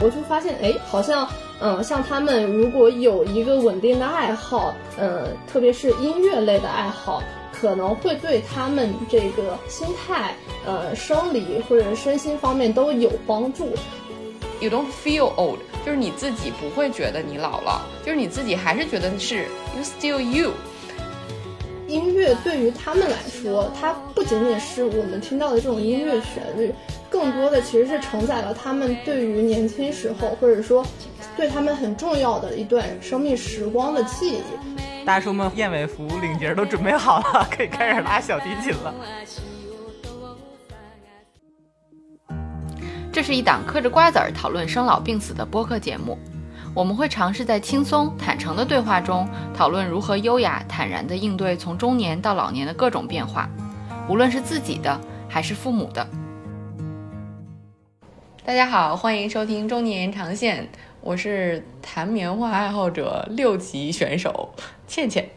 我就发现，哎，好像，嗯，像他们如果有一个稳定的爱好，嗯，特别是音乐类的爱好，可能会对他们这个心态、呃，生理或者身心方面都有帮助。You don't feel old，就是你自己不会觉得你老了，就是你自己还是觉得是 you still you。音乐对于他们来说，它不仅仅是我们听到的这种音乐旋律，更多的其实是承载了他们对于年轻时候，或者说对他们很重要的一段生命时光的记忆。大叔们，燕尾服领结都准备好了，可以开始拉小提琴了。这是一档嗑着瓜子儿讨论生老病死的播客节目。我们会尝试在轻松坦诚的对话中，讨论如何优雅坦然地应对从中年到老年的各种变化，无论是自己的还是父母的。大家好，欢迎收听中年延长线，我是弹棉花爱好者六级选手倩倩。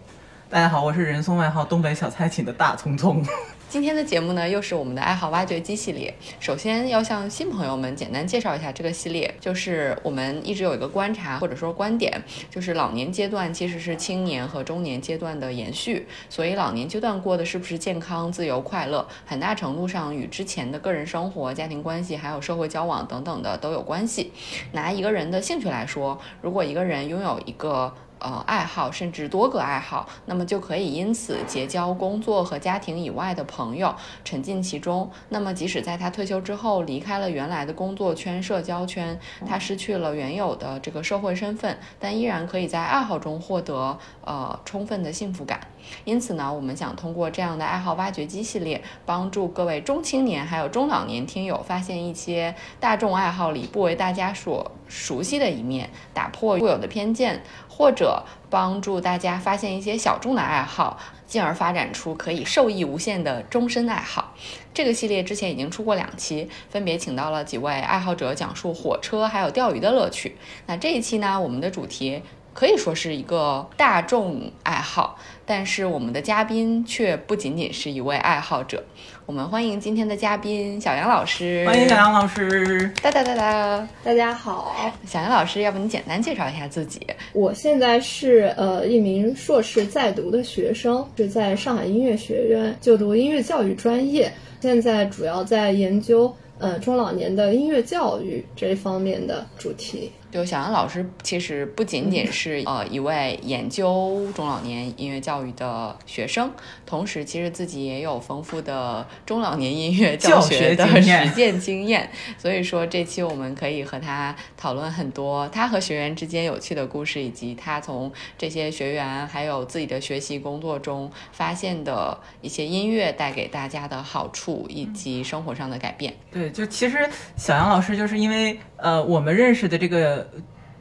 大家好，我是人送外号东北小菜琴的大聪聪。今天的节目呢，又是我们的爱好挖掘机系列。首先要向新朋友们简单介绍一下这个系列，就是我们一直有一个观察或者说观点，就是老年阶段其实是青年和中年阶段的延续，所以老年阶段过的是不是健康、自由、快乐，很大程度上与之前的个人生活、家庭关系还有社会交往等等的都有关系。拿一个人的兴趣来说，如果一个人拥有一个呃，爱好甚至多个爱好，那么就可以因此结交工作和家庭以外的朋友，沉浸其中。那么，即使在他退休之后离开了原来的工作圈、社交圈，他失去了原有的这个社会身份，但依然可以在爱好中获得呃充分的幸福感。因此呢，我们想通过这样的爱好挖掘机系列，帮助各位中青年还有中老年听友发现一些大众爱好里不为大家所熟悉的一面，打破固有的偏见。或者帮助大家发现一些小众的爱好，进而发展出可以受益无限的终身爱好。这个系列之前已经出过两期，分别请到了几位爱好者讲述火车还有钓鱼的乐趣。那这一期呢，我们的主题可以说是一个大众爱好，但是我们的嘉宾却不仅仅是一位爱好者。我们欢迎今天的嘉宾小杨老师。欢迎小杨老师。哒哒哒哒，大家好。小杨老师，要不你简单介绍一下自己？我现在是呃一名硕士在读的学生，是在上海音乐学院就读音乐教育专业，现在主要在研究呃中老年的音乐教育这一方面的主题。就小杨老师其实不仅仅是呃一位研究中老年音乐教育的学生，同时其实自己也有丰富的中老年音乐教学的实践经验。所以说这期我们可以和他讨论很多他和学员之间有趣的故事，以及他从这些学员还有自己的学习工作中发现的一些音乐带给大家的好处以及生活上的改变。对，就其实小杨老师就是因为呃我们认识的这个。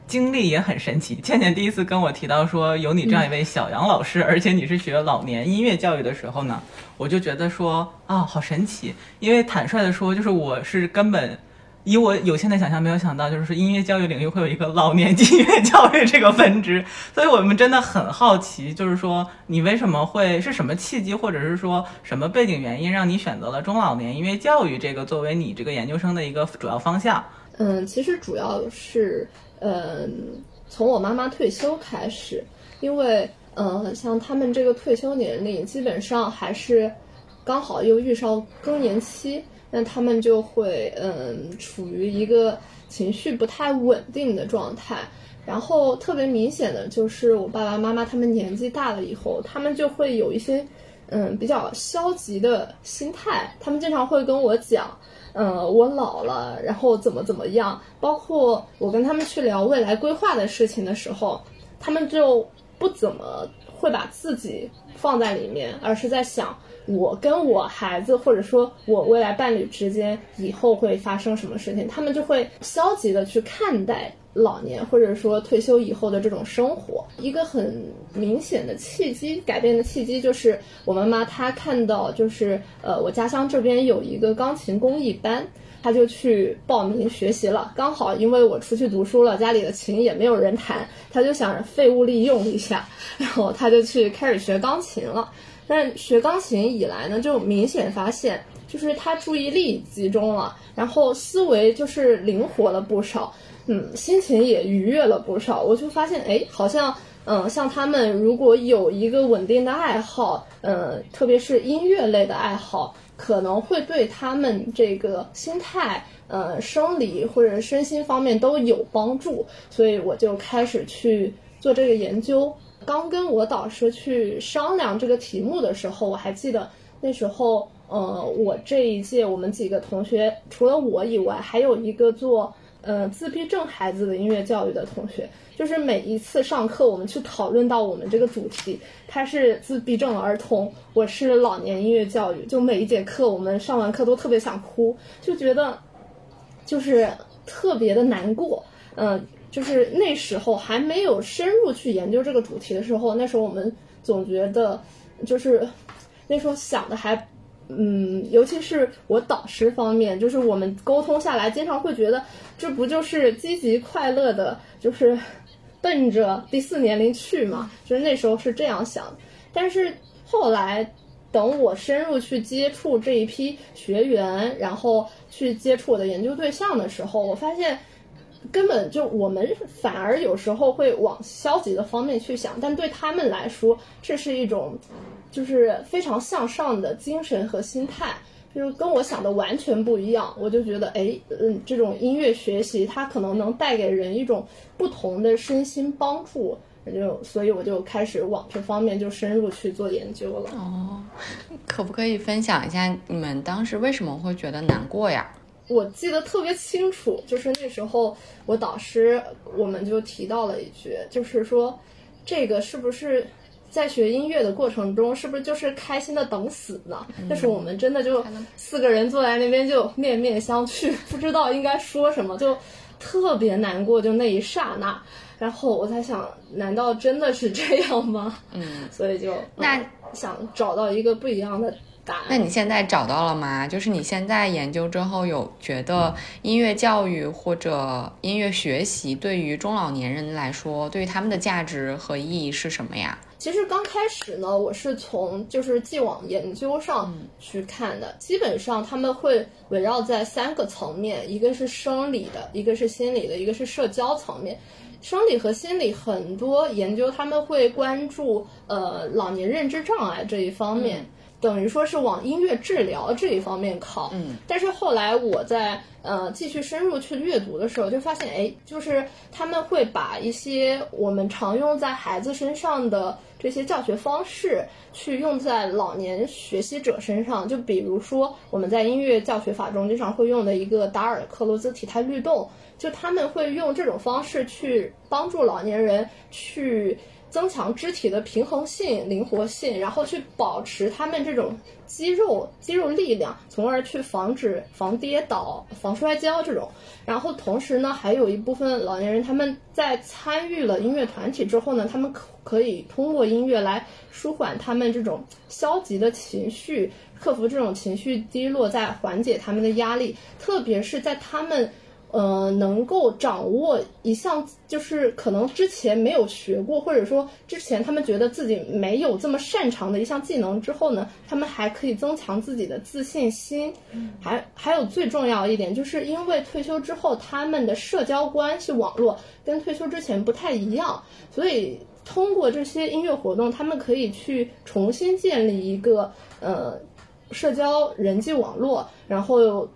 经历也很神奇。倩倩第一次跟我提到说有你这样一位小杨老师，而且你是学老年音乐教育的时候呢，我就觉得说啊，好神奇。因为坦率的说，就是我是根本以我有限的想象，没有想到就是音乐教育领域会有一个老年音乐教育这个分支。所以我们真的很好奇，就是说你为什么会是什么契机，或者是说什么背景原因，让你选择了中老年音乐教育这个作为你这个研究生的一个主要方向？嗯，其实主要是。嗯，从我妈妈退休开始，因为嗯，像他们这个退休年龄，基本上还是刚好又遇上更年期，那他们就会嗯，处于一个情绪不太稳定的状态。然后特别明显的就是，我爸爸妈妈他们年纪大了以后，他们就会有一些嗯比较消极的心态，他们经常会跟我讲。呃，我老了，然后怎么怎么样？包括我跟他们去聊未来规划的事情的时候，他们就不怎么会把自己放在里面，而是在想我跟我孩子或者说我未来伴侣之间以后会发生什么事情，他们就会消极的去看待。老年或者说退休以后的这种生活，一个很明显的契机，改变的契机就是我妈妈她看到就是呃我家乡这边有一个钢琴公益班，她就去报名学习了。刚好因为我出去读书了，家里的琴也没有人弹，她就想着废物利用一下，然后她就去开始学钢琴了。但学钢琴以来呢，就明显发现就是她注意力集中了，然后思维就是灵活了不少。嗯，心情也愉悦了不少。我就发现，哎，好像，嗯，像他们如果有一个稳定的爱好，嗯，特别是音乐类的爱好，可能会对他们这个心态。呃，生理或者身心方面都有帮助，所以我就开始去做这个研究。刚跟我导师去商量这个题目的时候，我还记得那时候，呃，我这一届我们几个同学，除了我以外，还有一个做呃自闭症孩子的音乐教育的同学。就是每一次上课，我们去讨论到我们这个主题，他是自闭症儿童，我是老年音乐教育，就每一节课我们上完课都特别想哭，就觉得。就是特别的难过，嗯，就是那时候还没有深入去研究这个主题的时候，那时候我们总觉得，就是那时候想的还，嗯，尤其是我导师方面，就是我们沟通下来，经常会觉得这不就是积极快乐的，就是奔着第四年龄去嘛，就是那时候是这样想，但是后来。等我深入去接触这一批学员，然后去接触我的研究对象的时候，我发现根本就我们反而有时候会往消极的方面去想，但对他们来说，这是一种就是非常向上的精神和心态，就是跟我想的完全不一样。我就觉得，哎，嗯，这种音乐学习它可能能带给人一种不同的身心帮助。就所以我就开始往这方面就深入去做研究了。哦，可不可以分享一下你们当时为什么会觉得难过呀？我记得特别清楚，就是那时候我导师我们就提到了一句，就是说这个是不是在学音乐的过程中，是不是就是开心的等死呢？但是我们真的就四个人坐在那边就面面相觑，不知道应该说什么，就特别难过，就那一刹那。然后我在想，难道真的是这样吗？嗯，所以就那想找到一个不一样的答案。那你现在找到了吗？就是你现在研究之后，有觉得音乐教育或者音乐学习对于中老年人来说，对于他们的价值和意义是什么呀？其实刚开始呢，我是从就是既往研究上去看的，基本上他们会围绕在三个层面，一个是生理的，一个是心理的，一个是社交层面。生理和心理很多研究，他们会关注呃老年认知障碍这一方面，等于说是往音乐治疗这一方面靠。嗯，但是后来我在呃继续深入去阅读的时候，就发现哎，就是他们会把一些我们常用在孩子身上的这些教学方式，去用在老年学习者身上。就比如说我们在音乐教学法中经常会用的一个达尔克罗兹体态律动。就他们会用这种方式去帮助老年人去增强肢体的平衡性、灵活性，然后去保持他们这种肌肉肌肉力量，从而去防止防跌倒、防摔跤这种。然后同时呢，还有一部分老年人他们在参与了音乐团体之后呢，他们可可以通过音乐来舒缓他们这种消极的情绪，克服这种情绪低落，在缓解他们的压力，特别是在他们。呃，能够掌握一项就是可能之前没有学过，或者说之前他们觉得自己没有这么擅长的一项技能之后呢，他们还可以增强自己的自信心。还还有最重要一点，就是因为退休之后他们的社交关系网络跟退休之前不太一样，所以通过这些音乐活动，他们可以去重新建立一个呃社交人际网络，然后。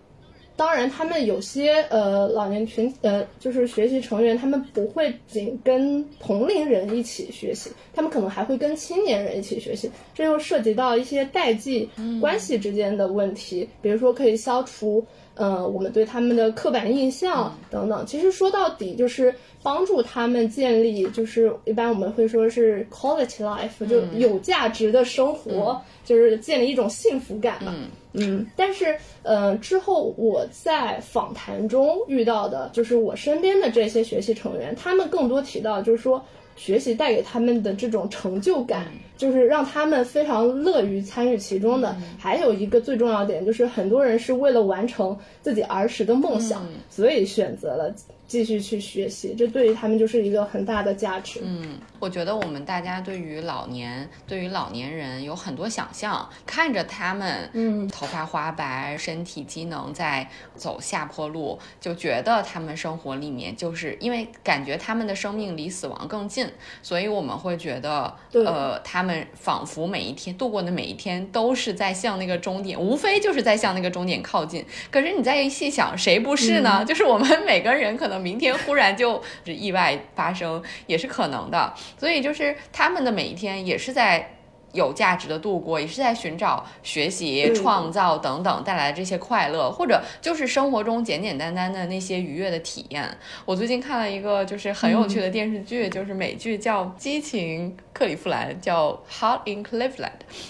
当然，他们有些呃老年群呃就是学习成员，他们不会仅跟同龄人一起学习，他们可能还会跟青年人一起学习。这又涉及到一些代际关系之间的问题，比如说可以消除呃我们对他们的刻板印象等等。其实说到底就是帮助他们建立，就是一般我们会说是 quality life，就有价值的生活，就是建立一种幸福感嘛。嗯，但是，呃，之后我在访谈中遇到的，就是我身边的这些学习成员，他们更多提到，就是说学习带给他们的这种成就感，就是让他们非常乐于参与其中的。还有一个最重要点，就是很多人是为了完成自己儿时的梦想，所以选择了继续去学习，这对于他们就是一个很大的价值。嗯，我觉得我们大家对于老年，对于老年人有很多想象，看着他们，嗯，头发花白，身体机能在走下坡路，就觉得他们生活里面就是因为感觉他们的生命离死亡更近，所以我们会觉得，呃，他们仿佛每一天度过的每一天都是在向那个终点，无非就是在向那个终点靠近。可是你再一细想，谁不是呢？就是我们每个人可能。明天忽然就意外发生也是可能的，所以就是他们的每一天也是在。有价值的度过，也是在寻找学习、创造等等带来的这些快乐，或者就是生活中简简单单的那些愉悦的体验。我最近看了一个就是很有趣的电视剧，就是美剧叫《激情克里夫兰》，叫《Hot in Cleveland》。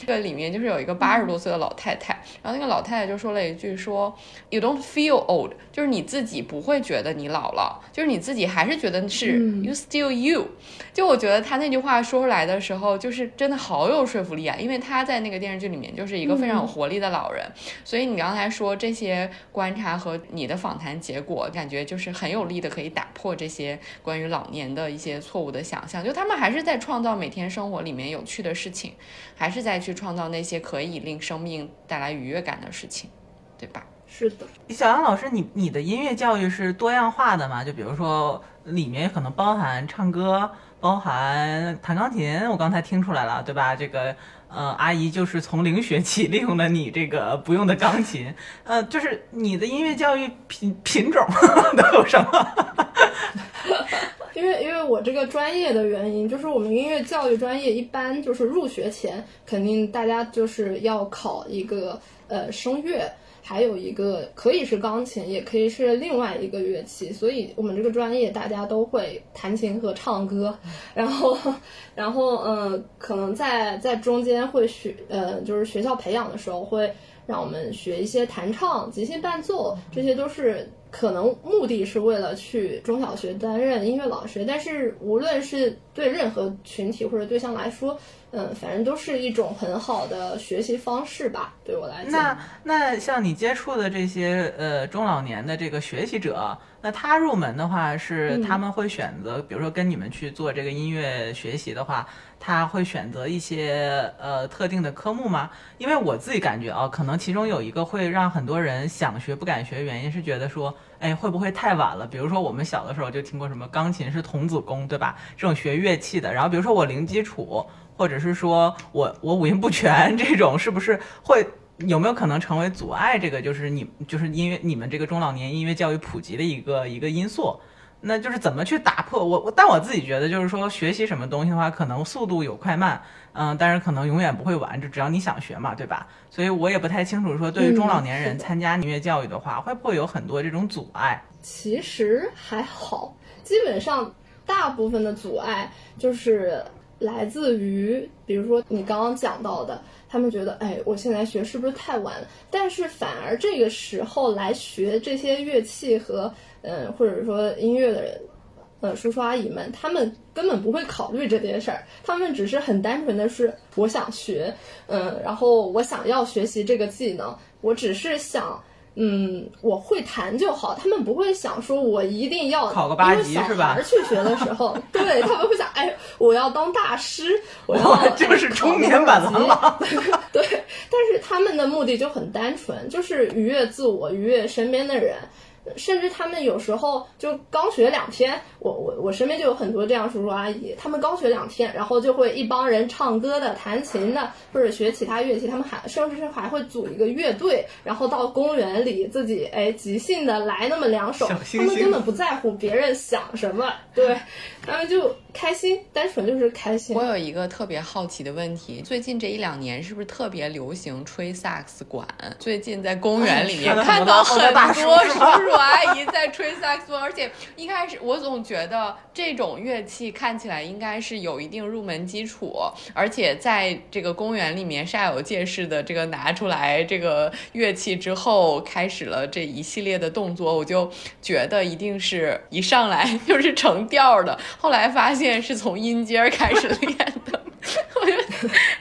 这个里面就是有一个八十多岁的老太太，然后那个老太太就说了一句说：“You don't feel old，就是你自己不会觉得你老了，就是你自己还是觉得是 You still you。”就我觉得他那句话说出来的时候，就是真的好有说服力啊！因为他在那个电视剧里面就是一个非常有活力的老人，所以你刚才说这些观察和你的访谈结果，感觉就是很有力的，可以打破这些关于老年的一些错误的想象。就他们还是在创造每天生活里面有趣的事情，还是在去创造那些可以令生命带来愉悦感的事情，对吧？是的，小杨老师，你你的音乐教育是多样化的吗？就比如说里面可能包含唱歌。包含弹钢琴，我刚才听出来了，对吧？这个，呃，阿姨就是从零学起利用了你这个不用的钢琴，呃，就是你的音乐教育品品种 都有什么？因为因为我这个专业的原因，就是我们音乐教育专业一般就是入学前肯定大家就是要考一个呃声乐。还有一个可以是钢琴，也可以是另外一个乐器，所以我们这个专业大家都会弹琴和唱歌，然后，然后，嗯，可能在在中间会学，呃，就是学校培养的时候会让我们学一些弹唱、即兴伴奏，这些都是可能目的是为了去中小学担任音乐老师，但是无论是对任何群体或者对象来说。嗯，反正都是一种很好的学习方式吧，对我来讲。那那像你接触的这些呃中老年的这个学习者，那他入门的话是他们会选择，比如说跟你们去做这个音乐学习的话，他会选择一些呃特定的科目吗？因为我自己感觉啊，可能其中有一个会让很多人想学不敢学，原因是觉得说，哎，会不会太晚了？比如说我们小的时候就听过什么钢琴是童子功，对吧？这种学乐器的，然后比如说我零基础。或者是说我我五音不全这种是不是会有没有可能成为阻碍？这个就是你就是音乐你们这个中老年音乐教育普及的一个一个因素。那就是怎么去打破我我？但我自己觉得就是说学习什么东西的话，可能速度有快慢，嗯，但是可能永远不会晚，就只要你想学嘛，对吧？所以我也不太清楚说对于中老年人参加音乐教育的话，会不会有很多这种阻碍？其实还好，基本上大部分的阻碍就是。来自于，比如说你刚刚讲到的，他们觉得，哎，我现在学是不是太晚了？但是反而这个时候来学这些乐器和，嗯，或者说音乐的人，呃，叔叔阿姨们，他们根本不会考虑这件事儿，他们只是很单纯的是，我想学，嗯，然后我想要学习这个技能，我只是想。嗯，我会弹就好。他们不会想说，我一定要考个八级是吧？去学的时候，对他们会想，哎，我要当大师，我要 就是中年版的了。对，但是他们的目的就很单纯，就是愉悦自我，愉悦身边的人。甚至他们有时候就刚学两天，我我我身边就有很多这样叔叔阿姨，他们刚学两天，然后就会一帮人唱歌的、弹琴的，或者学其他乐器，他们还甚至是还会组一个乐队，然后到公园里自己哎即兴的来那么两首，他们根本不在乎别人想什么，对他们就。开心，单纯就是开心。我有一个特别好奇的问题，最近这一两年是不是特别流行吹萨克斯管？最近在公园里面 看到很多叔叔我阿姨在吹萨克斯，而且一开始我总觉得这种乐器看起来应该是有一定入门基础，而且在这个公园里面煞有介事的这个拿出来这个乐器之后，开始了这一系列的动作，我就觉得一定是一上来就是成调的。后来发现。是从音阶开始练的，我觉得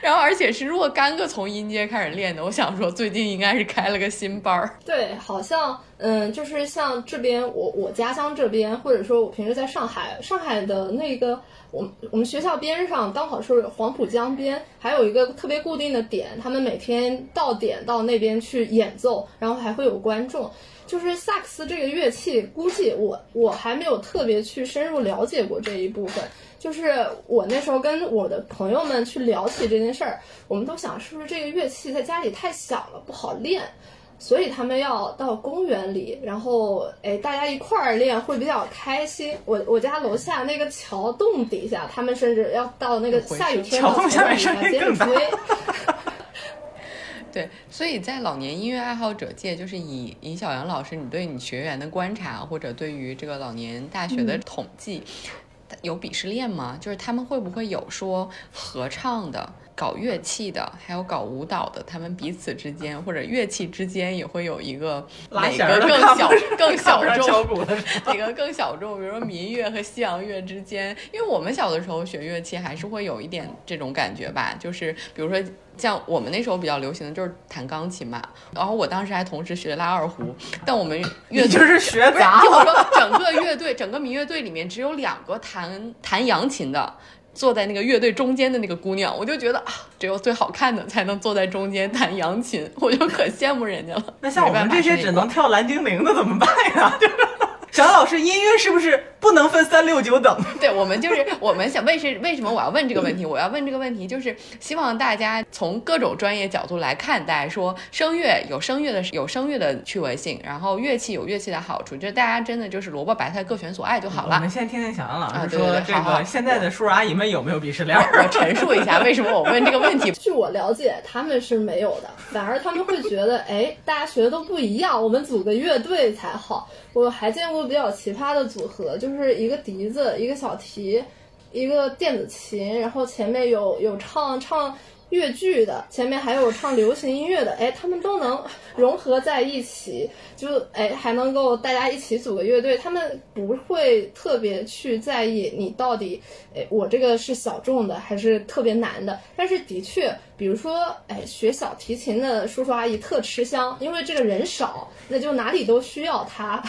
然后而且是若干个从音阶开始练的。我想说，最近应该是开了个新班儿。对，好像嗯，就是像这边我我家乡这边，或者说我平时在上海，上海的那个我我们学校边上刚好是黄浦江边，还有一个特别固定的点，他们每天到点到那边去演奏，然后还会有观众。就是萨克斯这个乐器，估计我我还没有特别去深入了解过这一部分。就是我那时候跟我的朋友们去聊起这件事儿，我们都想是不是这个乐器在家里太小了不好练，所以他们要到公园里，然后哎大家一块儿练会比较开心。我我家楼下那个桥洞底下，他们甚至要到那个下雨天桥洞下面接着吹。对，所以在老年音乐爱好者界，就是以尹小杨老师，你对你学员的观察，或者对于这个老年大学的统计，有鄙视链吗？就是他们会不会有说合唱的？搞乐器的，还有搞舞蹈的，他们彼此之间或者乐器之间也会有一个哪个更小更小众，哪 个更小众？比如说民乐和西洋乐之间，因为我们小的时候学乐器还是会有一点这种感觉吧，就是比如说像我们那时候比较流行的就是弹钢琴嘛，然后我当时还同时学拉二胡，但我们 乐队就是学杂了。说整个乐队整个民乐队里面只有两个弹弹扬琴的。坐在那个乐队中间的那个姑娘，我就觉得啊，只有最好看的才能坐在中间弹扬琴，我就可羡慕人家了。那像我们这些只能跳蓝精灵的怎么办呀？小老师，音乐是不是不能分三六九等？对，我们就是我们想为是为什么我要问这个问题？我要问这个问题，就是希望大家从各种专业角度来看待，说声乐有声乐的有声乐的趣味性，然后乐器有乐器的好处，就是大家真的就是萝卜白菜各选所爱就好了。我们先听听小杨老师说这个现在的叔叔阿姨们有没有鄙视链？我陈述一下为什么我问这个问题。据我了解，他们是没有的，反而他们会觉得，哎，大家学的都不一样，我们组个乐队才好。我还见过比较奇葩的组合，就是一个笛子，一个小提，一个电子琴，然后前面有有唱唱越剧的，前面还有唱流行音乐的，哎，他们都能融合在一起，就哎还能够大家一起组个乐队，他们不会特别去在意你到底，哎，我这个是小众的还是特别难的，但是的确，比如说，哎，学小提琴的叔叔阿姨特吃香，因为这个人少，那就哪里都需要他。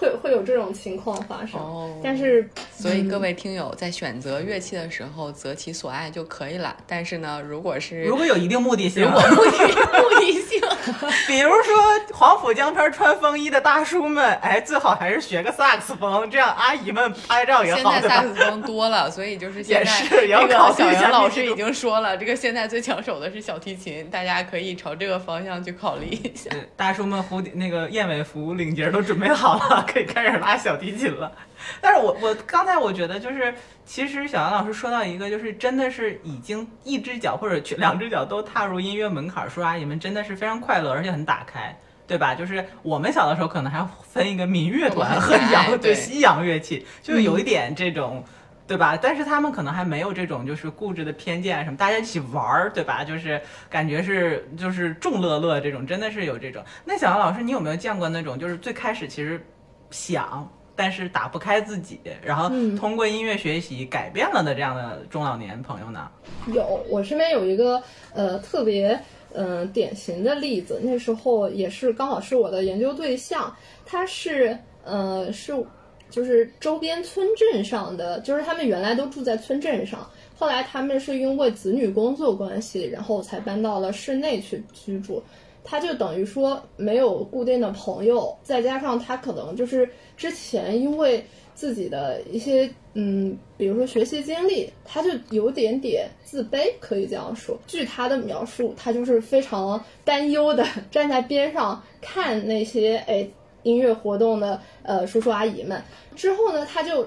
会会有这种情况发生，但是所以各位听友在选择乐器的时候择其所爱就可以了。但是呢，如果是如果有一定目的性，如果目的 目的性，比如说黄浦江边穿风衣的大叔们，哎，最好还是学个萨克斯风，这样阿姨们拍照也好。现在萨克斯风多了，所以就是现在这个小杨老师已经说了，这个现在最抢手的是小提琴，大家可以朝这个方向去考虑一下。大叔们蝴蝶那个燕尾服领结都准备好了。可以开始拉小提琴了，但是我我刚才我觉得就是，其实小杨老师说到一个，就是真的是已经一只脚或者两只脚都踏入音乐门槛，叔叔阿姨们真的是非常快乐，而且很打开，对吧？就是我们小的时候可能还分一个民乐团和洋对西洋乐器，就有一点这种，对吧？但是他们可能还没有这种就是固执的偏见什么，大家一起玩儿，对吧？就是感觉是就是众乐乐这种，真的是有这种。那小杨老师，你有没有见过那种就是最开始其实。想，但是打不开自己，然后通过音乐学习改变了的这样的中老年朋友呢？有，我身边有一个呃特别嗯典型的例子，那时候也是刚好是我的研究对象，他是呃是就是周边村镇上的，就是他们原来都住在村镇上，后来他们是因为子女工作关系，然后才搬到了市内去居住。他就等于说没有固定的朋友，再加上他可能就是之前因为自己的一些嗯，比如说学习经历，他就有点点自卑，可以这样说。据他的描述，他就是非常担忧的站在边上看那些哎音乐活动的呃叔叔阿姨们。之后呢，他就。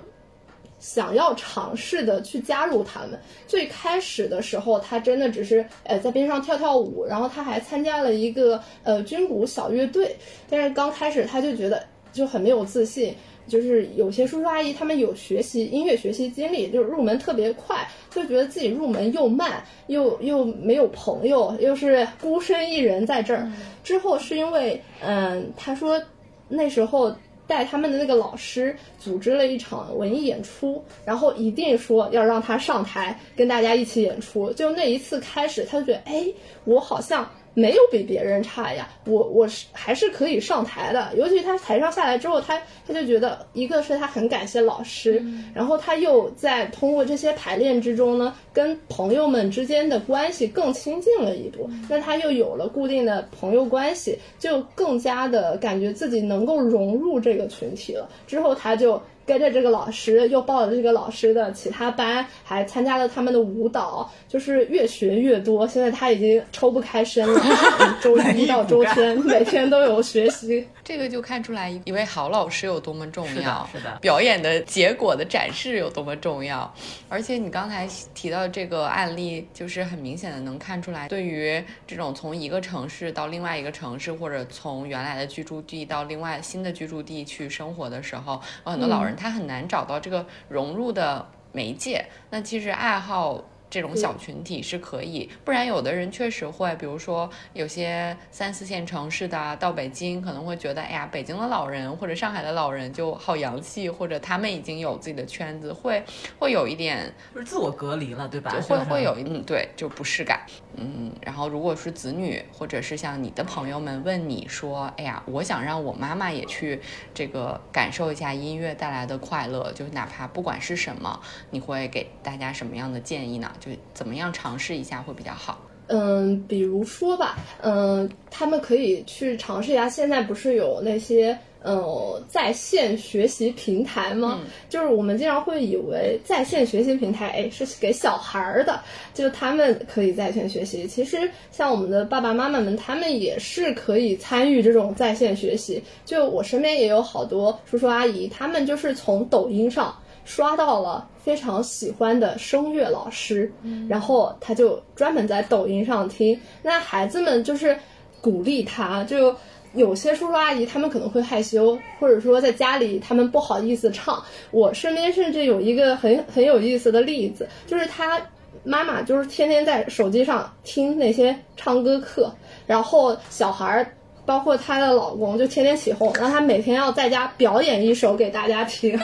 想要尝试的去加入他们。最开始的时候，他真的只是呃在边上跳跳舞，然后他还参加了一个呃军鼓小乐队。但是刚开始他就觉得就很没有自信，就是有些叔叔阿姨他们有学习音乐学习经历，就是入门特别快，就觉得自己入门又慢，又又没有朋友，又是孤身一人在这儿。之后是因为嗯，他说那时候。带他们的那个老师组织了一场文艺演出，然后一定说要让他上台跟大家一起演出。就那一次开始，他就觉得，哎，我好像。没有比别人差呀，我我是还是可以上台的。尤其他台上下来之后，他他就觉得，一个是他很感谢老师，然后他又在通过这些排练之中呢，跟朋友们之间的关系更亲近了一步。那他又有了固定的朋友关系，就更加的感觉自己能够融入这个群体了。之后他就。跟着这个老师，又报了这个老师的其他班，还参加了他们的舞蹈，就是越学越多。现在他已经抽不开身了，周一到周天 每天都有学习。这个就看出来一位好老师有多么重要，是的，表演的结果的展示有多么重要。而且你刚才提到这个案例，就是很明显的能看出来，对于这种从一个城市到另外一个城市，或者从原来的居住地到另外新的居住地去生活的时候，有很多老人他很难找到这个融入的媒介。那其实爱好。这种小群体是可以，不然有的人确实会，比如说有些三四线城市的到北京，可能会觉得，哎呀，北京的老人或者上海的老人就好洋气，或者他们已经有自己的圈子，会会有一点就是自我隔离了，对吧？会会有一嗯，对，就不适感。嗯，然后如果是子女或者是像你的朋友们问你说，哎呀，我想让我妈妈也去这个感受一下音乐带来的快乐，就哪怕不管是什么，你会给大家什么样的建议呢？就怎么样尝试一下会比较好？嗯，比如说吧，嗯，他们可以去尝试一下。现在不是有那些嗯在线学习平台吗？就是我们经常会以为在线学习平台，哎，是给小孩儿的，就他们可以在线学习。其实像我们的爸爸妈妈们，他们也是可以参与这种在线学习。就我身边也有好多叔叔阿姨，他们就是从抖音上。刷到了非常喜欢的声乐老师，然后他就专门在抖音上听。那孩子们就是鼓励他，就有些叔叔阿姨他们可能会害羞，或者说在家里他们不好意思唱。我身边甚至有一个很很有意思的例子，就是他妈妈就是天天在手机上听那些唱歌课，然后小孩儿包括她的老公就天天起哄，让他每天要在家表演一首给大家听。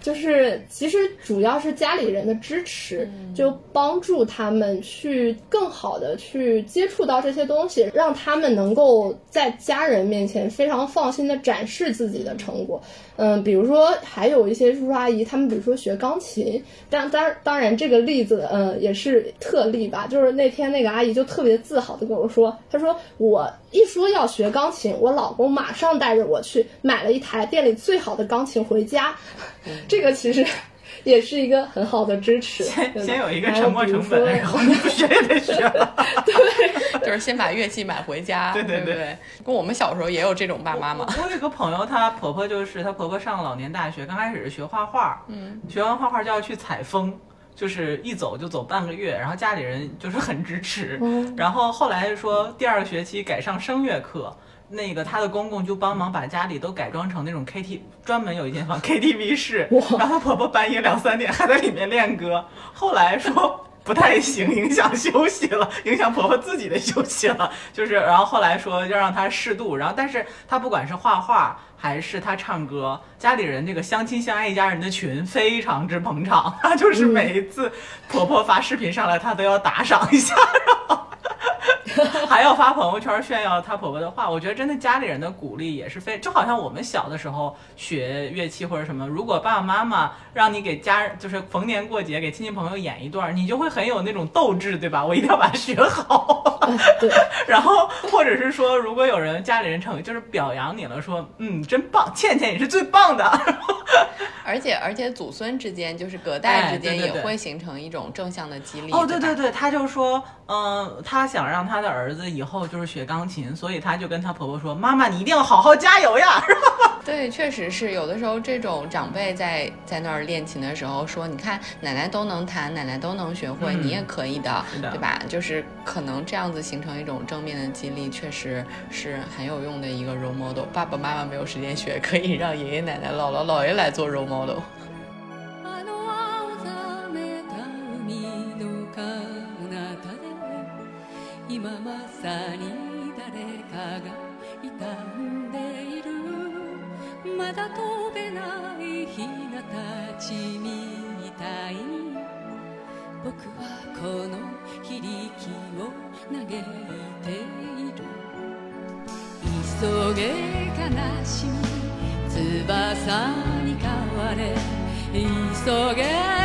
就是其实主要是家里人的支持，就帮助他们去更好的去接触到这些东西，让他们能够在家人面前非常放心的展示自己的成果。嗯，比如说还有一些叔叔阿姨，他们比如说学钢琴，但当当然这个例子，嗯，也是特例吧。就是那天那个阿姨就特别自豪的跟我说，她说我一说要学钢琴，我老公马上带着我去买了一台店里最好的钢琴回家。这个其实也是一个很好的支持。先先有一个沉没成本，然后你不学也得学。对，就是先把乐器买回家。对对对，跟我们小时候也有这种爸妈嘛。我有个朋友，她婆婆就是她婆婆上了老年大学，刚开始是学画画，嗯，学完画画就要去采风，就是一走就走半个月，然后家里人就是很支持，然后后来说第二个学期改上声乐课。那个她的公公就帮忙把家里都改装成那种 K T，专门有一间房 K T V 室，然后婆婆半夜两三点还在里面练歌。后来说不太行，影响休息了，影响婆婆自己的休息了。就是，然后后来说要让她适度，然后但是她不管是画画还是她唱歌，家里人这个相亲相爱一家人的群非常之捧场，她就是每一次婆婆发视频上来，她都要打赏一下。还要发朋友圈炫耀她婆婆的话，我觉得真的家里人的鼓励也是非，就好像我们小的时候学乐器或者什么，如果爸爸妈妈让你给家就是逢年过节给亲戚朋友演一段，你就会很有那种斗志，对吧？我一定要把它学好。对。然后或者是说，如果有人家里人成就是表扬你了，说嗯真棒，倩倩你是最棒的。而且而且祖孙之间就是隔代之间也会形成一种正向的激励。哦，对对对，他就说，嗯，他想让他的儿子以后就是学钢琴，所以他就跟他婆婆说：“妈妈，你一定要好好加油呀。”是吧？对，确实是有的时候这种长辈在在那儿练琴的时候说：“你看奶奶都能弹，奶奶都能学会，你也可以的，对吧？”就是可能这样子形成一种正面的激励，确实是很有用的一个 role model。爸爸妈妈没有时间学，可以让爷爷奶奶、姥姥姥爷来做 role model。今まさに誰かが痛んでいるまだ飛べないヒナたちみたい。僕はこの非力を嘆いている。急げ悲しみ翼に変われ。急げ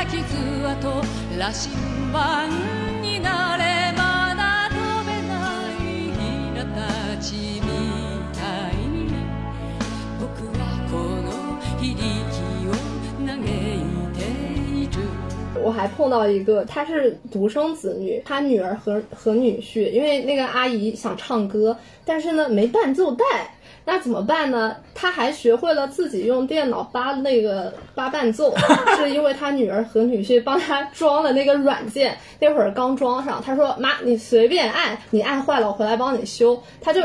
傷跡羅針盤になれ我还碰到一个，她是独生子女，她女儿和和女婿，因为那个阿姨想唱歌，但是呢没伴奏带，那怎么办呢？她还学会了自己用电脑扒那个扒伴奏，是因为她女儿和女婿帮她装了那个软件，那会儿刚装上，她说妈你随便按，你按坏了我回来帮你修，她就。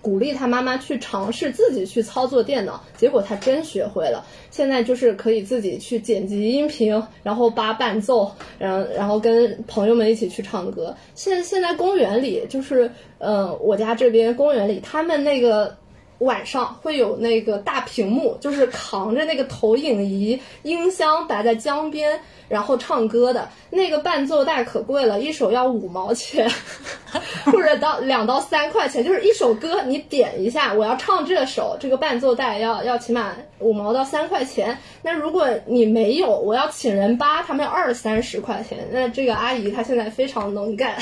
鼓励他妈妈去尝试自己去操作电脑，结果他真学会了。现在就是可以自己去剪辑音频，然后扒伴奏，然然后跟朋友们一起去唱歌。现现在公园里就是，呃，我家这边公园里，他们那个。晚上会有那个大屏幕，就是扛着那个投影仪、音箱摆在江边，然后唱歌的那个伴奏带可贵了，一首要五毛钱，或者到两到三块钱，就是一首歌你点一下，我要唱这首，这个伴奏带要要起码五毛到三块钱。那如果你没有，我要请人扒，他们要二三十块钱。那这个阿姨她现在非常能干，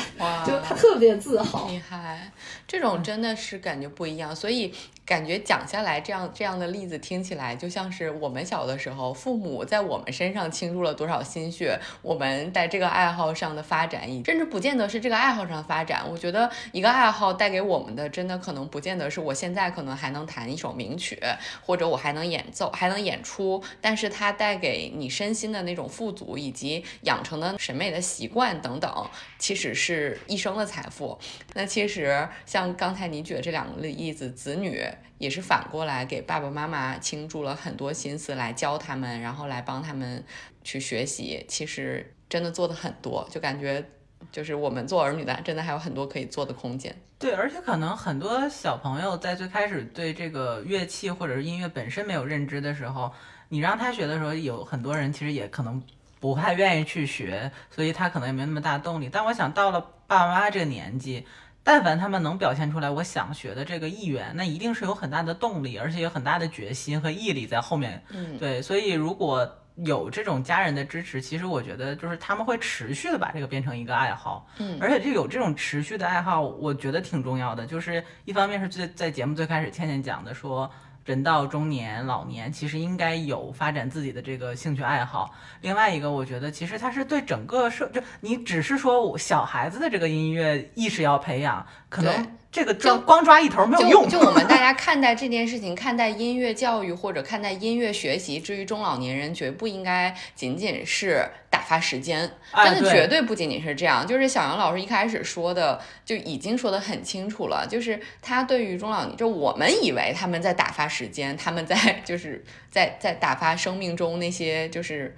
就她特别自豪。厉害，这种真的是感觉不一样，所以感觉讲下来，这样这样的例子听起来就像是我们小的时候，父母在我们身上倾注了多少心血，我们在这个爱好上的发展，甚至不见得是这个爱好上的发展。我觉得一个爱好带给我们的，真的可能不见得是我现在可能还能弹一首名曲，或者我还能演奏，还能演出，但是它带给你身心的那种富足，以及养成的审美的习惯等等，其实是一生的财富。那其实像像刚才你举的这两个例子，子女也是反过来给爸爸妈妈倾注了很多心思来教他们，然后来帮他们去学习。其实真的做的很多，就感觉就是我们做儿女的，真的还有很多可以做的空间。对，而且可能很多小朋友在最开始对这个乐器或者是音乐本身没有认知的时候，你让他学的时候，有很多人其实也可能不太愿意去学，所以他可能也没那么大动力。但我想到了爸妈这个年纪，但凡他们能表现出来我想学的这个意愿，那一定是有很大的动力，而且有很大的决心和毅力在后面。嗯，对，所以如果有这种家人的支持，其实我觉得就是他们会持续的把这个变成一个爱好。嗯而且就有这种持续的爱好，我觉得挺重要的。就是一方面是最在节目最开始倩倩讲的说。人到中年、老年，其实应该有发展自己的这个兴趣爱好。另外一个，我觉得其实它是对整个社，就你只是说小孩子的这个音乐意识要培养，可能这个抓光抓一头没有用。就我们大家看待这件事情，看待音乐教育或者看待音乐学习，至于中老年人，绝不应该仅仅是打发时间，真的绝对不仅仅是这样。就是小杨老师一开始说的，就已经说的很清楚了，就是他对于中老年，就我们以为他们在打发时间，他们在就是在在打发生命中那些就是。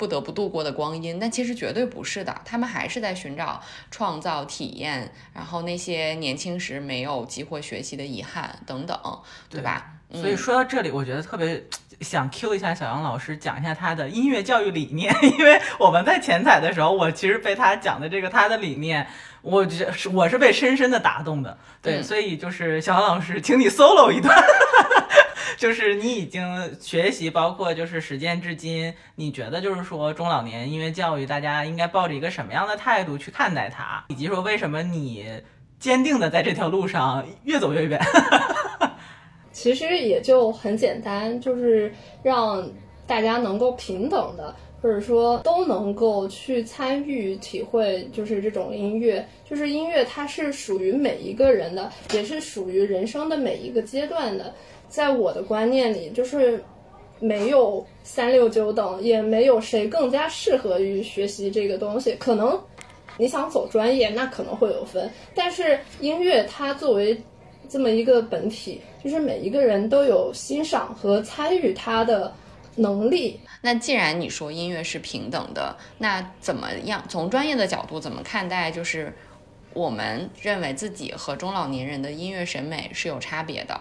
不得不度过的光阴，但其实绝对不是的，他们还是在寻找创造体验，然后那些年轻时没有机会学习的遗憾等等，对吧？所以嗯说到这里，我觉得特别想 Q 一下小杨老师，讲一下他的音乐教育理念，因为我们在前采的时候，我其实被他讲的这个他的理念，我觉是我是被深深的打动的。对，嗯所以就是小杨老师，请你 solo 一段。就是你已经学习，包括就是实践至今，你觉得就是说中老年音乐教育，大家应该抱着一个什么样的态度去看待它，以及说为什么你坚定的在这条路上越走越远？其实也就很简单，就是让大家能够平等的，或者说都能够去参与体会，就是这种音乐，就是音乐它是属于每一个人的，也是属于人生的每一个阶段的。在我的观念里，就是没有三六九等，也没有谁更加适合于学习这个东西。可能你想走专业，那可能会有分，但是音乐它作为这么一个本体，就是每一个人都有欣赏和参与它的能力。那既然你说音乐是平等的，那怎么样从专业的角度怎么看待？就是我们认为自己和中老年人的音乐审美是有差别的。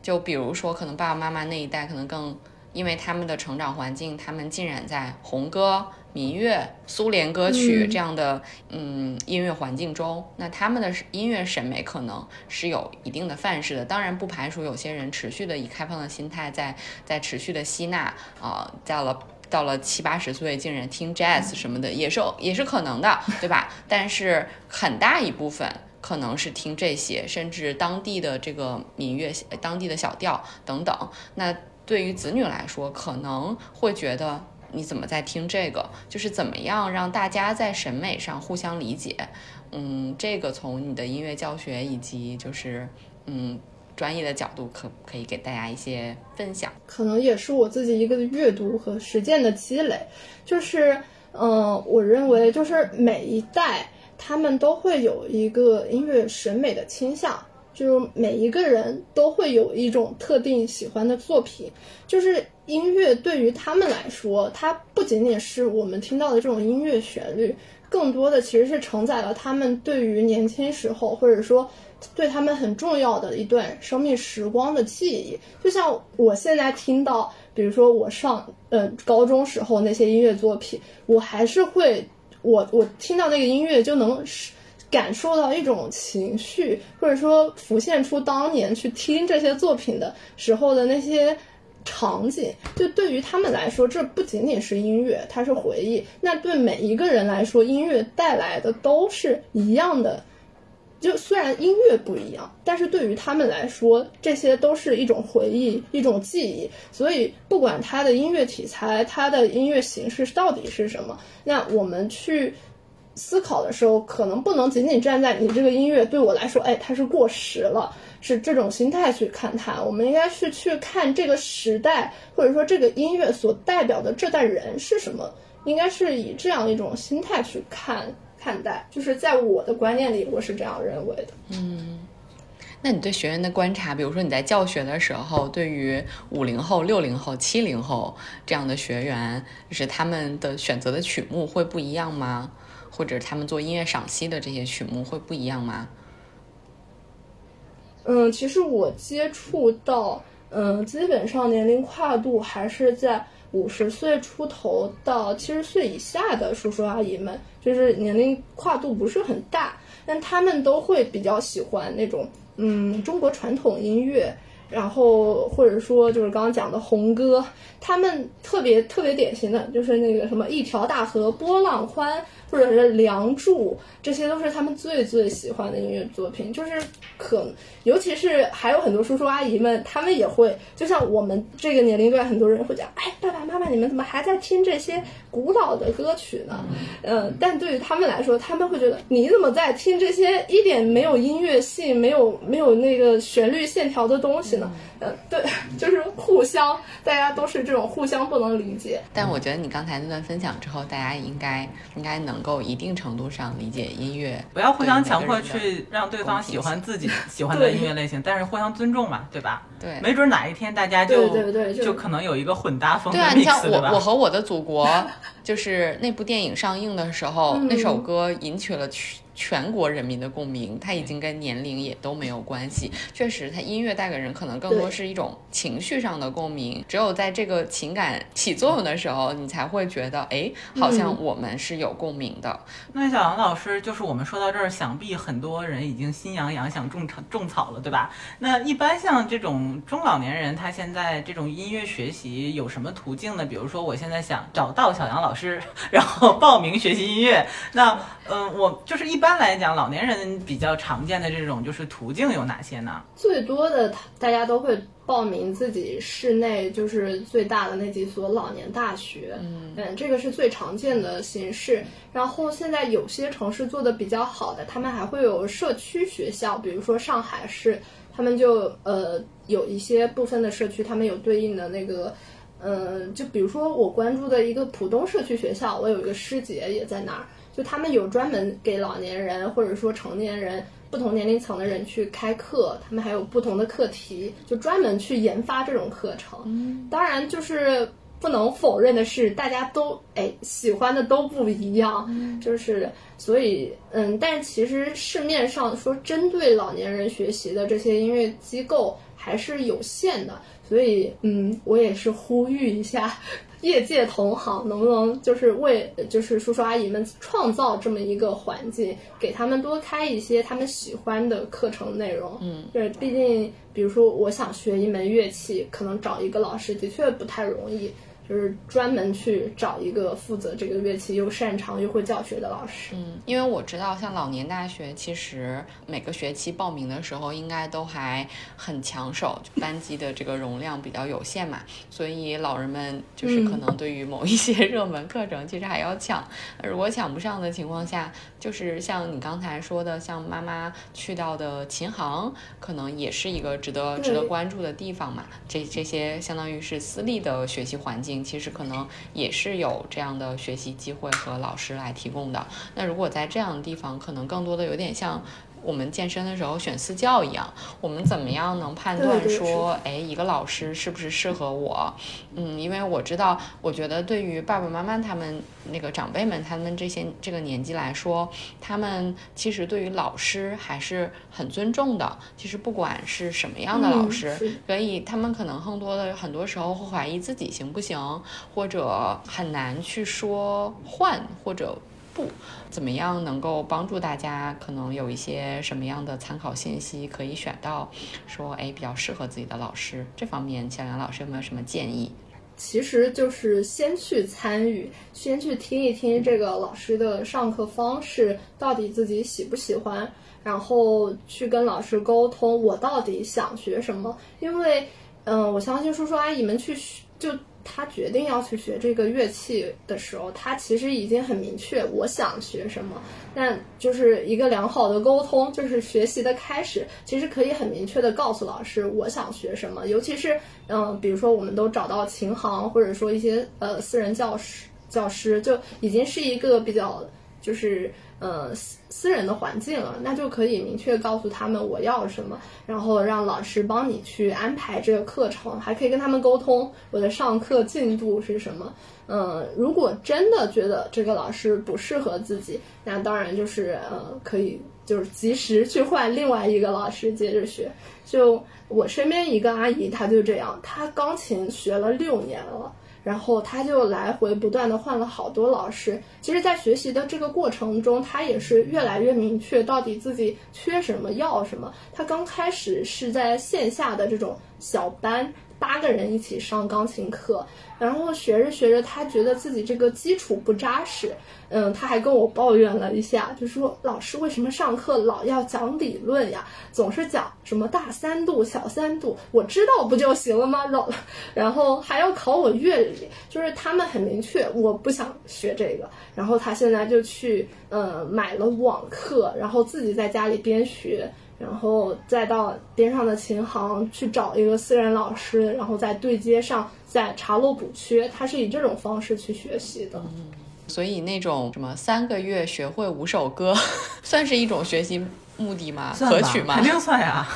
就比如说，可能爸爸妈妈那一代可能更，因为他们的成长环境，他们浸染在红歌、民乐、苏联歌曲嗯这样的嗯音乐环境中，那他们的音乐审美可能是有一定的范式的。当然，不排除有些人持续的以开放的心态在在持续的吸纳啊、到了。到了七八十岁，竟然听 jazz 什么的，也是也是可能的，对吧？但是很大一部分可能是听这些，甚至当地的这个民乐、呃当地的小调等等。那对于子女来说，可能会觉得你怎么在听这个？就是怎么样让大家在审美上互相理解。嗯，这个从你的音乐教学以及就是嗯专业的角度可可以给大家一些分享。可能也是我自己一个阅读和实践的积累，就是，嗯、我认为就是每一代他们都会有一个音乐审美的倾向，就是每一个人都会有一种特定喜欢的作品，就是音乐对于他们来说，它不仅仅是我们听到的这种音乐旋律，更多的其实是承载了他们对于年轻时候或者说对他们很重要的一段生命时光的记忆。就像我现在听到，比如说我上呃高中时候那些音乐作品，我还是会我我听到那个音乐就能是感受到一种情绪，或者说浮现出当年去听这些作品的时候的那些场景。就对于他们来说，这不仅仅是音乐，它是回忆。那对每一个人来说，音乐带来的都是一样的。就虽然音乐不一样，但是对于他们来说，这些都是一种回忆，一种记忆。所以，不管它的音乐题材，它的音乐形式到底是什么，那我们去思考的时候，可能不能仅仅站在你这个音乐对我来说，哎，它是过时了，是这种心态去看它。我们应该是去看这个时代，或者说这个音乐所代表的这代人是什么，应该是以这样一种心态去看看待。就是在我的观念里，我是这样认为的。嗯那你对学员的观察，比如说你在教学的时候，对于五零后、六零后、七零后这样的学员，就是他们的选择的曲目会不一样吗？或者他们做音乐赏析的这些曲目会不一样吗？嗯，其实我接触到，嗯，基本上年龄跨度还是在五十岁出头到七十岁以下的叔叔阿姨们，就是年龄跨度不是很大，但他们都会比较喜欢那种，嗯，中国传统音乐。然后或者说就是刚刚讲的红歌，他们特别特别典型的就是那个什么一条大河波浪宽，或者是《梁祝》，这些都是他们最最喜欢的音乐作品。就是可，尤其是还有很多叔叔阿姨们，他们也会，就像我们这个年龄段，很多人会讲，哎，爸爸妈妈，你们怎么还在听这些古老的歌曲呢？嗯，但对于他们来说，他们会觉得你怎么在听这些一点没有音乐性、没有没有那个旋律线条的东西呢？嗯，对，就是互相，大家都是这种互相不能理解。但我觉得你刚才那段分享之后，大家应该应该能够一定程度上理解音乐，不要互相强迫去让对方喜欢自己 喜欢的音乐类型，但是互相尊重嘛，对吧？对没准哪一天大家就对对对就就可能有一个混搭风的对啊，你像我，我？和我的祖国，就是那部电影上映的时候，嗯那首歌引起了全全国人民的共鸣。它已经跟年龄也都没有关系，确实，它音乐带给人可能更多是一种情绪上的共鸣。只有在这个情感起作用的时候，你才会觉得，哎，好像我们是有共鸣的。那小杨老师，就是我们说到这儿，想必很多人已经心痒痒，想种草种草了，对吧？那一般像这种中老年人，他现在这种音乐学习有什么途径呢？比如说，我现在想找到小杨老师，然后报名学习音乐。那，嗯、我就是一般来讲，老年人比较常见的这种就是途径有哪些呢？最多的，大家都会报名自己市内就是最大的那几所老年大学，嗯这个是最常见的形式。然后现在有些城市做的比较好的，他们还会有社区学校，比如说上海市，他们就呃有一些部分的社区，他们有对应的那个。嗯，就比如说我关注的一个浦东社区学校，我有一个师姐也在那儿，就他们有专门给老年人或者说成年人不同年龄层的人去开课，他们还有不同的课题，就专门去研发这种课程。当然，就是不能否认的是，大家都哎喜欢的都不一样，就是所以嗯，但是其实市面上说针对老年人学习的这些音乐机构还是有限的，所以嗯，我也是呼吁一下。业界同行能不能就是为就是叔叔阿姨们创造这么一个环境，给他们多开一些他们喜欢的课程内容？嗯，对，毕竟比如说我想学一门乐器，可能找一个老师的确不太容易。就是专门去找一个负责这个乐器又擅长又会教学的老师。嗯，因为我知道，像老年大学，其实每个学期报名的时候应该都还很抢手，班级的这个容量比较有限嘛，所以老人们就是可能对于某一些热门课程，其实还要抢。如果抢不上的情况下，就是像你刚才说的，像妈妈去到的琴行，可能也是一个值得值得关注的地方嘛。这这些相当于是私立的学习环境。其实可能也是有这样的学习机会和老师来提供的。那如果在这样的地方，可能更多的有点像。我们健身的时候选私教一样，我们怎么样能判断说，哎，一个老师是不是适合我？嗯，因为我知道，我觉得对于爸爸妈妈他们那个长辈们，他们这些这个年纪来说，他们其实对于老师还是很尊重的。其实不管是什么样的老师，所以他们可能更多的很多时候会怀疑自己行不行，或者很难去说换或者。不怎么样能够帮助大家，可能有一些什么样的参考信息可以选到，说哎比较适合自己的老师。这方面，小杨老师有没有什么建议？其实就是先去参与，先去听一听这个老师的上课方式到底自己喜不喜欢，然后去跟老师沟通我到底想学什么。因为，嗯，我相信叔叔阿姨们去就。他决定要去学这个乐器的时候，他其实已经很明确我想学什么。但就是一个良好的沟通，就是学习的开始。其实可以很明确的告诉老师我想学什么。尤其是嗯，比如说我们都找到琴行，或者说一些呃私人教师，教师就已经是一个比较就是呃。私人的环境了，那就可以明确告诉他们我要什么，然后让老师帮你去安排这个课程，还可以跟他们沟通我的上课进度是什么。嗯，如果真的觉得这个老师不适合自己，那当然就是呃可以就是及时去换另外一个老师接着学。就我身边一个阿姨，她就这样，她钢琴学了六年了。然后他就来回不断的换了好多老师。其实，在学习的这个过程中，他也是越来越明确到底自己缺什么、要什么。他刚开始是在线下的这种小班。八个人一起上钢琴课，然后学着学着，他觉得自己这个基础不扎实。嗯，他还跟我抱怨了一下，就说老师为什么上课老要讲理论呀？总是讲什么大三度、小三度，我知道不就行了吗？老，然后还要考我乐理，就是他们很明确，我不想学这个。然后他现在就去，呃，买了网课，然后自己在家里边学。然后再到边上的琴行去找一个私人老师，然后再对接上，再查漏补缺。他是以这种方式去学习的。嗯，所以那种什么三个月学会五首歌，算是一种学习目的吗？可取吗？肯定算呀。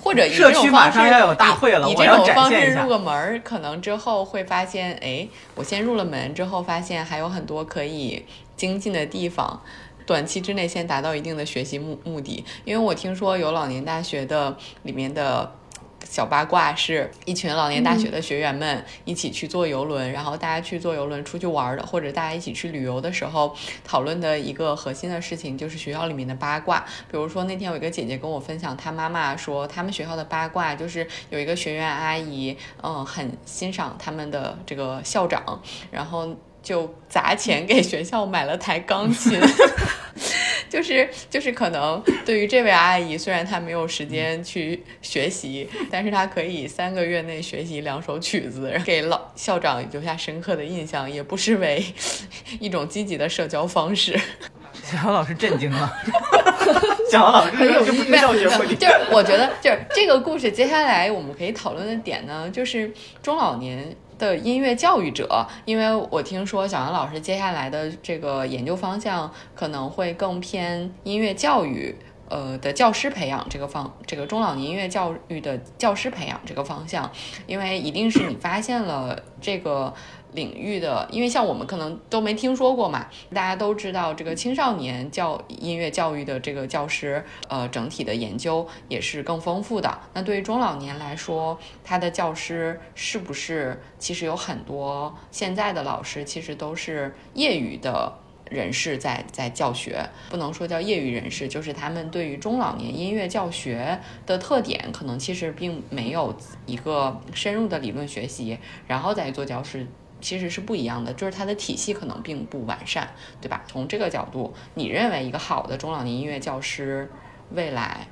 或者以这种方式，要有大会了，以这种方式入个门儿，可能之后会发现，哎，我先入了门之后，发现还有很多可以精进的地方。短期之内先达到一定的学习目目的，因为我听说有老年大学的里面的小八卦，是一群老年大学的学员们一起去坐游轮，然后大家去坐游轮出去玩的，或者大家一起去旅游的时候讨论的一个核心的事情就是学校里面的八卦。比如说那天有一个姐姐跟我分享，她妈妈说他们学校的八卦就是有一个学员阿姨，嗯，很欣赏他们的这个校长，然后。就砸钱给学校买了台钢琴，就是就是可能对于这位阿姨，虽然她没有时间去学习，但是她可以三个月内学习两首曲子，给老校长留下深刻的印象，也不失为一种积极的社交方式。小杨老师震惊了，小杨老师这不是教学，就是我觉得就是这个故事接下来我们可以讨论的点呢，就是中老年。的音乐教育者，因为我听说小杨老师接下来的这个研究方向可能会更偏音乐教育呃的教师培养这个方，这个中老年音乐教育的教师培养这个方向，因为一定是你发现了这个领域的，因为像我们可能都没听说过嘛，大家都知道这个青少年教音乐教育的这个教师，呃，整体的研究也是更丰富的。那对于中老年来说，他的教师是不是其实有很多现在的老师其实都是业余的？人士在在教学，不能说叫业余人士，就是他们对于中老年音乐教学的特点，可能其实并没有一个深入的理论学习，然后再做教师，其实是不一样的，就是它的体系可能并不完善，对吧？从这个角度，你认为一个好的中老年音乐教师未来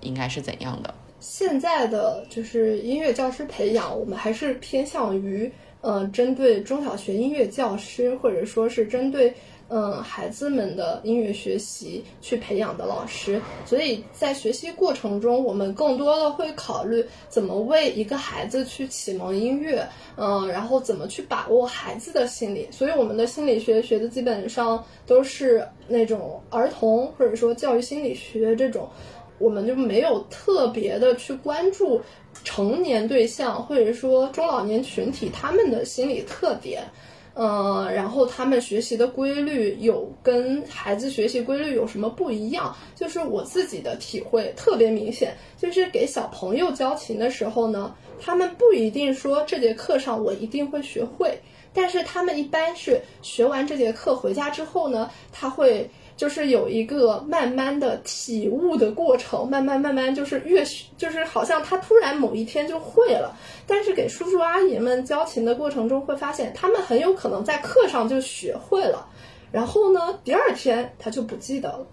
应该是怎样的？现在的就是音乐教师培养，我们还是偏向于。嗯，针对中小学音乐教师，或者说是针对嗯孩子们的音乐学习去培养的老师，所以在学习过程中，我们更多的会考虑怎么为一个孩子去启蒙音乐，嗯，然后怎么去把握孩子的心理。所以我们的心理学学的基本上都是那种儿童或者说教育心理学这种，我们就没有特别的去关注。成年对象或者说中老年群体，他们的心理特点，呃，然后他们学习的规律有跟孩子学习规律有什么不一样？就是我自己的体会特别明显，就是给小朋友教琴的时候呢，他们不一定说这节课上我一定会学会，但是他们一般是学完这节课回家之后呢，他会。就是有一个慢慢的体悟的过程，慢慢慢慢就是越就是好像他突然某一天就会了，但是给叔叔阿姨们教琴的过程中会发现，他们很有可能在课上就学会了，然后呢，第二天他就不记得了，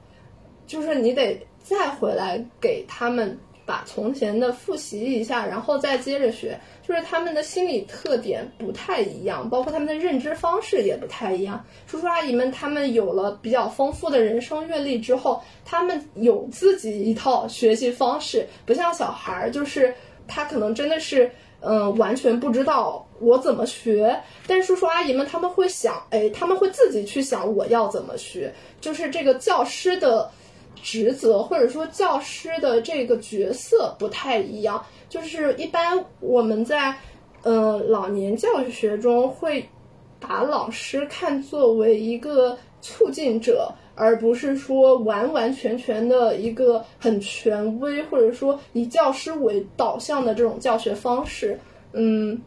就是你得再回来给他们把从前的复习一下，然后再接着学。就是他们的心理特点不太一样，包括他们的认知方式也不太一样。叔叔阿姨们他们有了比较丰富的人生阅历之后，他们有自己一套学习方式，不像小孩儿，就是他可能真的是嗯完全不知道我怎么学。但叔叔阿姨们他们会想，哎，他们会自己去想我要怎么学。就是这个教师的职责或者说教师的这个角色不太一样。就是一般我们在，呃，老年教育学中会把老师看作为一个促进者，而不是说完完全全的一个很权威，或者说以教师为导向的这种教学方式。嗯，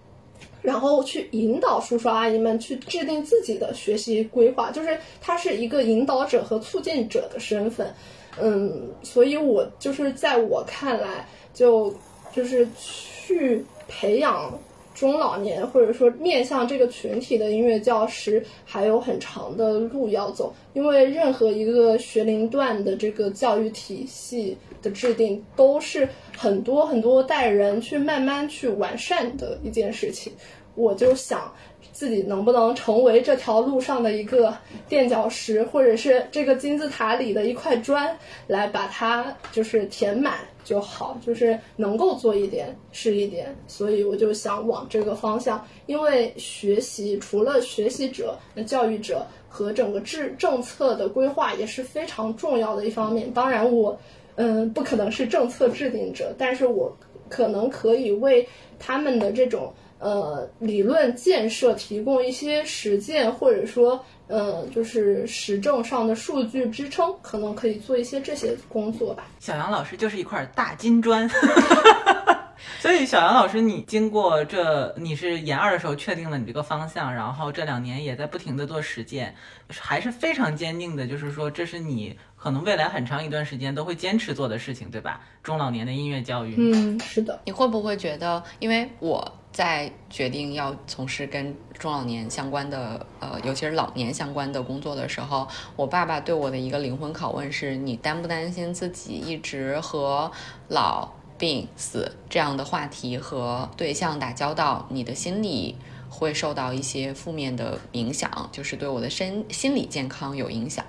然后去引导叔叔阿姨们去制定自己的学习规划，就是他是一个引导者和促进者的身份。嗯，所以我就是在我看来就。就是去培养中老年，或者说面向这个群体的音乐教师，还有很长的路要走。因为任何一个学龄段的这个教育体系的制定，都是很多很多代人去慢慢去完善的一件事情。我就想。自己能不能成为这条路上的一个垫脚石，或者是这个金字塔里的一块砖，来把它就是填满就好，就是能够做一点是一点。所以我就想往这个方向，因为学习除了学习者、那教育者和整个制政策的规划也是非常重要的一方面。当然，我嗯不可能是政策制定者，但是我可能可以为他们的这种。呃，理论建设提供一些实践，或者说，呃，就是实证上的数据支撑，可能可以做一些这些工作吧。小杨老师就是一块大金砖，所以小杨老师，你经过这，你是研二的时候确定了你这个方向，然后这两年也在不停的做实践，还是非常坚定的，就是说这是你可能未来很长一段时间都会坚持做的事情，对吧？中老年的音乐教育，嗯，是的。你会不会觉得，因为我。在决定要从事跟中老年相关的，呃，尤其是老年相关的工作的时候，我爸爸对我的一个灵魂拷问是：你担不担心自己一直和老、病、死这样的话题和对象打交道，你的心理会受到一些负面的影响，就是对我的身心理健康有影响？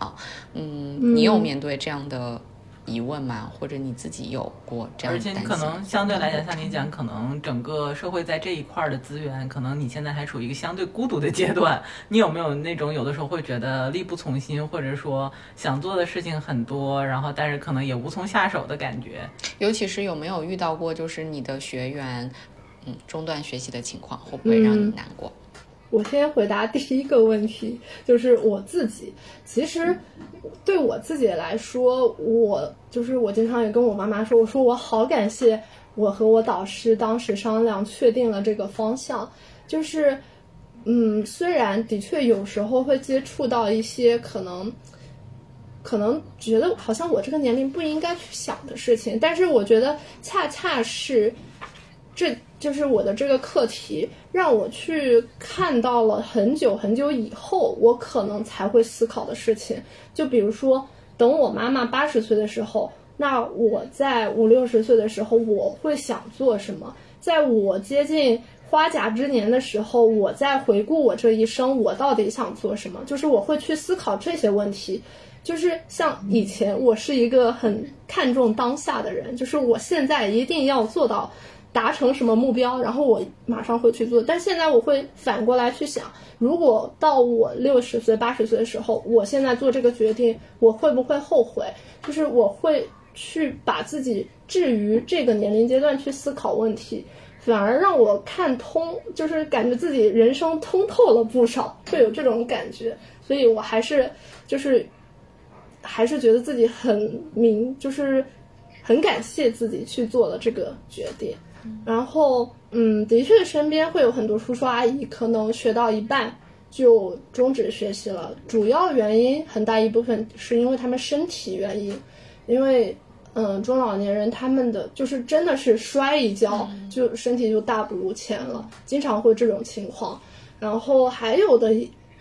嗯，你有面对这样的？疑问吗？或者你自己有过这样而的担心？且可能相对来讲，像你讲，可能整个社会在这一块儿的资源，可能你现在还处于一个相对孤独的阶段。你有没有那种有的时候会觉得力不从心，或者说想做的事情很多，然后但是可能也无从下手的感觉？尤其是有没有遇到过，就是你的学员，嗯，中断学习的情况，会不会让你嗯难过？我先回答第一个问题，就是我自己。其实对我自己来说，我就是我经常也跟我妈妈说，我说我好感谢我和我导师当时商量确定了这个方向。就是，嗯，虽然的确有时候会接触到一些可能。可能觉得好像我这个年龄不应该去想的事情，但是我觉得恰恰是这就是我的这个课题，让我去看到了很久很久以后，我可能才会思考的事情。就比如说，等我妈妈八十岁的时候，那我在五六十岁的时候，我会想做什么？在我接近花甲之年的时候，我在回顾我这一生，我到底想做什么？就是我会去思考这些问题。就是像以前，我是一个很看重当下的人，就是我现在一定要做到达成什么目标，然后我马上会去做。但现在我会反过来去想，如果到我六十岁、八十岁的时候，我现在做这个决定，我会不会后悔？就是我会去把自己置于这个年龄阶段去思考问题，反而让我看通，就是感觉自己人生通透了不少，会有这种感觉。所以我还是就是。还是觉得自己很明，就是很感谢自己去做了这个决定。然后，嗯，的确身边会有很多叔叔阿姨，可能学到一半就终止学习了。主要原因很大一部分是因为他们身体原因，因为嗯，中老年人他们的就是真的是摔一跤就身体就大不如前了，经常会这种情况。然后还有的。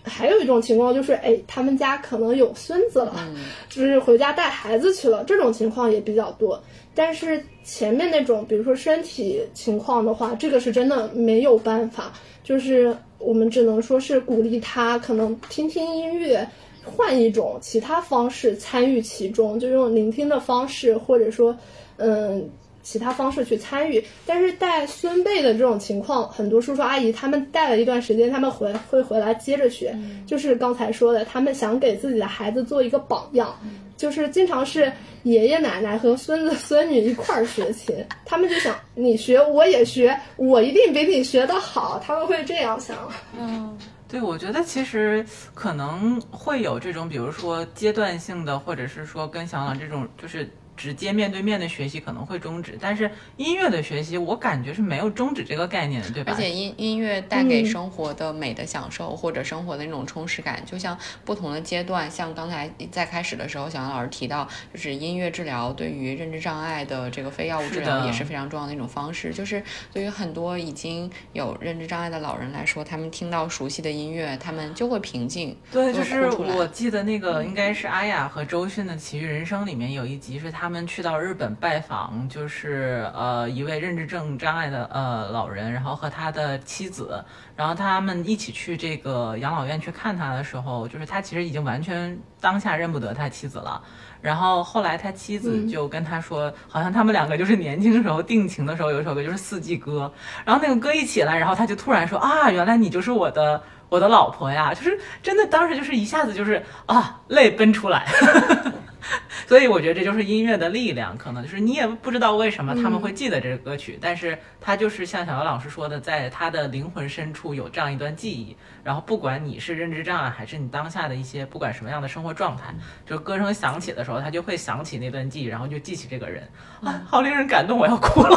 还有一种情况就是，哎，他们家可能有孙子了，嗯、就是回家带孩子去了，这种情况也比较多。但是前面那种，比如说身体情况的话，这个是真的没有办法，就是我们只能说是鼓励他可能听听音乐，换一种其他方式参与其中，就用聆听的方式，或者说，嗯。其他方式去参与，但是带孙辈的这种情况，很多叔叔阿姨他们带了一段时间，他们回会回来接着学，就是刚才说的，他们想给自己的孩子做一个榜样，就是经常是爷爷奶奶和孙子孙女一块儿学琴，他们就想你学我也学，我一定比你学得好，他们会这样想。嗯。对，我觉得其实可能会有这种，比如说阶段性的，或者是说跟小朗这种，就是。直接面对面的学习可能会终止，但是音乐的学习我感觉是没有终止这个概念的，对吧？而且音音乐带给生活的美的享受、嗯、或者生活的那种充实感，就像不同的阶段，像刚才在开始的时候，小杨老师提到，就是音乐治疗对于认知障碍的这个非药物治疗也是非常重要的一种方式。就是对于很多已经有认知障碍的老人来说，他们听到熟悉的音乐，他们就会平静。对，就是我记得那个应该是阿雅和周迅的《奇遇人生》里面有一集是他。他们去到日本拜访，就是呃一位认知症障碍的呃老人，然后和他的妻子，然后他们一起去这个养老院去看他的时候，就是他其实已经完全当下认不得他妻子了。然后后来他妻子就跟他说，嗯、好像他们两个就是年轻时候定情的时候有一首歌就是《四季歌》，然后那个歌一起来，然后他就突然说啊，原来你就是我的 我的老婆呀，就是真的当时就是一下子就是啊泪奔出来。所以我觉得这就是音乐的力量，可能就是你也不知道为什么他们会记得这个歌曲，嗯、但是他就是像小姚老师说的，在他的灵魂深处有这样一段记忆。然后不管你是认知障碍，还是你当下的一些不管什么样的生活状态，就是歌声响起的时候，他就会想起那段记忆，然后就记起这个人，啊，好令人感动，我要哭了。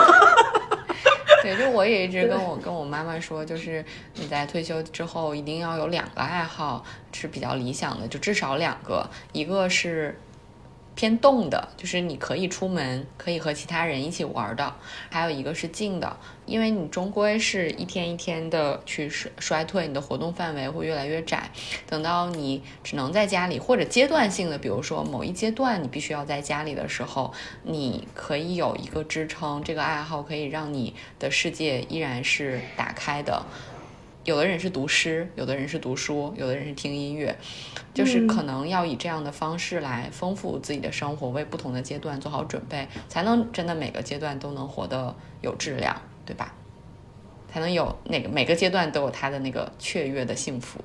对，就我也一直跟我跟我妈妈说，就是你在退休之后一定要有两个爱好是比较理想的，就至少两个，一个是。偏动的，就是你可以出门，可以和其他人一起玩的；还有一个是静的，因为你终归是一天一天的去衰衰退，你的活动范围会越来越窄。等到你只能在家里，或者阶段性的，比如说某一阶段你必须要在家里的时候，你可以有一个支撑，这个爱好可以让你的世界依然是打开的。有的人是读诗，有的人是读书，有的人是听音乐，就是可能要以这样的方式来丰富自己的生活，为不同的阶段做好准备，才能真的每个阶段都能活得有质量，对吧？才能有那个每个阶段都有他的那个雀跃的幸福。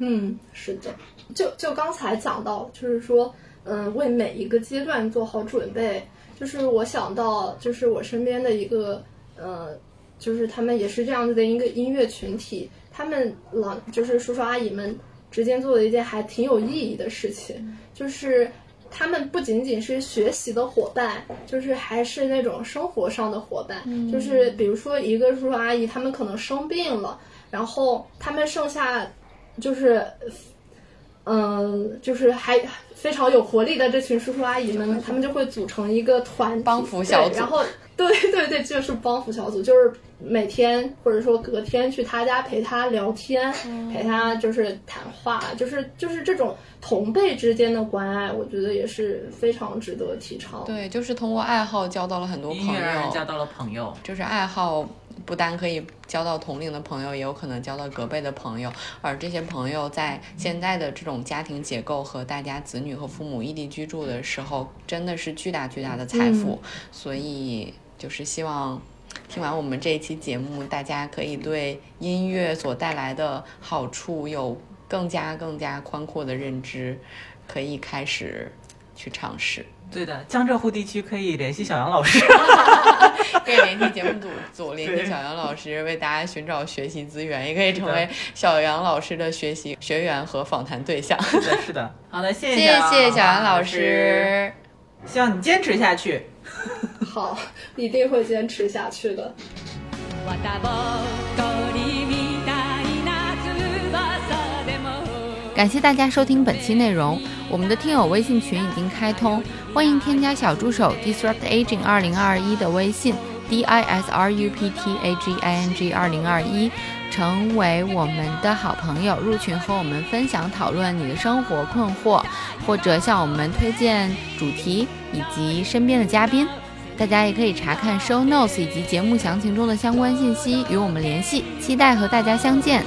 嗯，是的，就就刚才讲到，就是说，嗯，为每一个阶段做好准备。就是我想到，就是我身边的一个，呃，就是他们也是这样子的一个音乐群体，他们老就是叔叔阿姨们之间做的一件还挺有意义的事情，就是他们不仅仅是学习的伙伴，就是还是那种生活上的伙伴，就是比如说一个叔叔阿姨，他们可能生病了，然后他们剩下就是。嗯，就是还非常有活力的这群叔叔阿姨们，他们就会组成一个团帮扶小组然后对对对，就是帮扶小组，就是每天或者说隔天去他家陪他聊天，陪他就是谈话，就是就是这种同辈之间的关爱，我觉得也是非常值得提倡。对，就是通过爱好交到了很多朋音乐让人交，到了朋友。就是爱好不单可以交到同龄的朋友，也有可能交到隔辈的朋友，而这些朋友在现在的这种家庭结构和大家子女和父母异地居住的时候，真的是巨大巨大的财富，所以就是希望。听完我们这一期节目，大家可以对音乐所带来的好处有更加更加宽阔的认知，可以开始去尝试。对的，江浙沪地区可以联系小杨老师。可以联系节目组组，联系小杨老师，为大家寻找学习资源，也可以成为小杨老师的学习学员和访谈对象。是的，是的。好的，谢谢谢谢小杨老老师。希望你坚持下去。好，一定会坚持下去的。綿ぼっこりみたいな翼でも感谢大家收听本期内容，我们的听友微信群已经开通，欢迎添加小助手 Disrupt Aging 二零二一的微信 D I S R U P T A G I N G 二零二一，成为我们的好朋友，入群和我们分享讨论你的生活困惑，或者向我们推荐主题 以及身边的嘉宾。大家也可以查看 show notes 以及节目详情中的相关信息，与我们联系。期待和大家相见。